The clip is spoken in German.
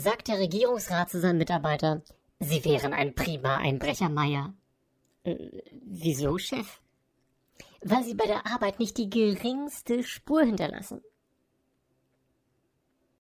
sagt der Regierungsrat zu seinem Mitarbeiter, Sie wären ein prima Einbrecher, Meier. Äh, wieso, Chef? Weil Sie bei der Arbeit nicht die geringste Spur hinterlassen.